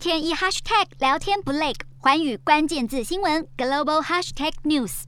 天一 hashtag 聊天不累，寰宇关键字新闻 global hashtag news。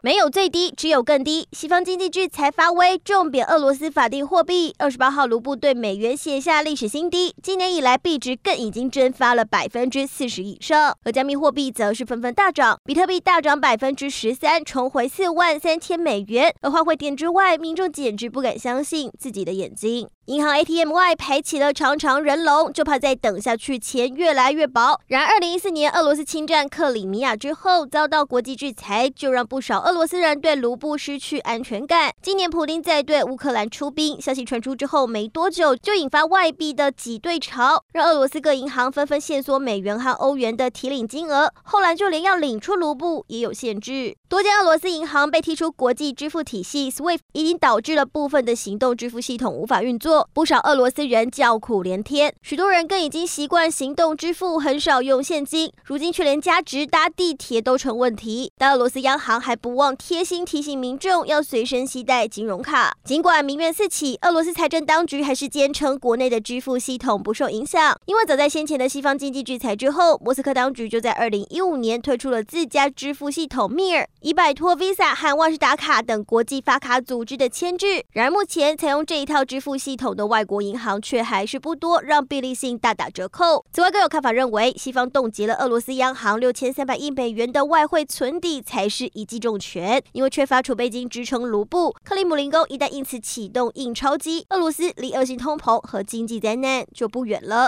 没有最低，只有更低。西方经济制裁发威，重贬俄罗斯法定货币。二十八号卢布对美元写下历史新低，今年以来币值更已经蒸发了百分之四十以上。而加密货币则是纷纷大涨，比特币大涨百分之十三，重回四万三千美元。而换汇点之外，民众简直不敢相信自己的眼睛。银行 ATM 外排起了长长人龙，就怕再等下去钱越来越薄。然而，二零一四年俄罗斯侵占克里米亚之后，遭到国际制裁，就让不少俄罗斯人对卢布失去安全感。今年普丁在对乌克兰出兵，消息传出之后没多久，就引发外币的挤兑潮，让俄罗斯各银行纷纷限缩美元和欧元的提领金额。后来就连要领出卢布也有限制，多家俄罗斯银行被踢出国际支付体系 SWIFT，已经导致了部分的行动支付系统无法运作不少俄罗斯人叫苦连天，许多人更已经习惯行动支付，很少用现金。如今却连加值搭地铁都成问题。但俄罗斯央行还不忘贴心提醒民众要随身携带金融卡。尽管民怨四起，俄罗斯财政当局还是坚称国内的支付系统不受影响。因为早在先前的西方经济制裁之后，莫斯科当局就在二零一五年推出了自家支付系统 Mir，以摆脱 Visa 和万事达卡等国际发卡组织的牵制。然而目前采用这一套支付系统。统的外国银行却还是不多，让便利性大打折扣。此外，更有看法认为，西方冻结了俄罗斯央行六千三百亿美元的外汇存底才是一记重拳，因为缺乏储备金支撑卢布，克里姆林宫一旦因此启动印钞机，俄罗斯离恶性通膨和经济灾难就不远了。